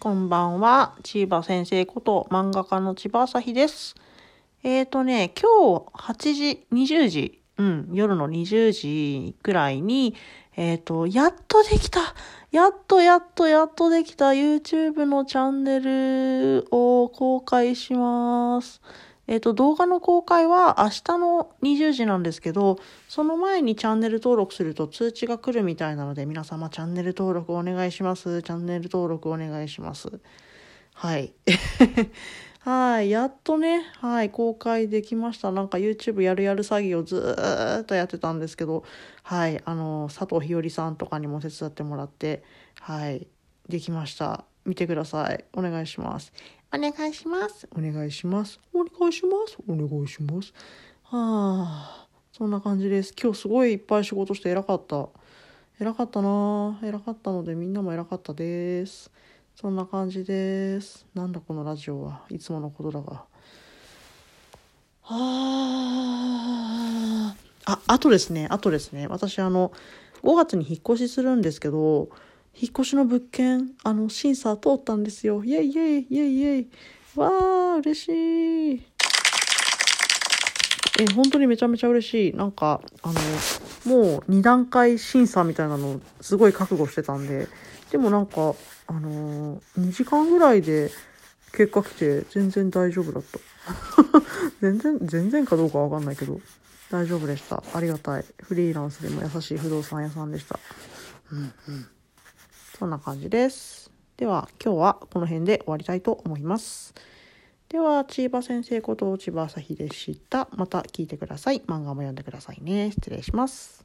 こんばんは。千葉先生こと漫画家の千葉朝日です。えーとね、今日8時、20時、うん、夜の20時くらいに、えーと、やっとできたやっとやっとやっとできた YouTube のチャンネルを公開します。えっ、と、動画の公開は明日の20時なんですけど、その前にチャンネル登録すると通知が来るみたいなので、皆様チャンネル登録お願いします。チャンネル登録お願いします。はい。はい。やっとね、はい、公開できました。なんか YouTube やるやる詐欺をずーっとやってたんですけど、はい。あの、佐藤ひよりさんとかにも手伝ってもらって、はい。できました。見てください。お願いします。お願いします。お願いします。お願いします。お願いします。はあ、そんな感じです。今日すごいいっぱい仕事して偉かった。偉かったな偉かったのでみんなも偉かったです。そんな感じです。なんだこのラジオはいつものことだが。はあ、あ、あとですね、あとですね、私あの、5月に引っ越しするんですけど、引っ越しの物件、あの、審査通ったんですよ。イェイイェイイェイイェイ。わー、嬉しい。え、本当にめちゃめちゃ嬉しい。なんか、あの、もう2段階審査みたいなのすごい覚悟してたんで、でもなんか、あの、2時間ぐらいで結果来て全然大丈夫だった。全然、全然かどうかわかんないけど、大丈夫でした。ありがたい。フリーランスでも優しい不動産屋さんでした。うんうん。そんな感じです。では、今日はこの辺で終わりたいと思います。では、千葉先生こと千葉朝日でした。また聞いてください。漫画も読んでくださいね。失礼します。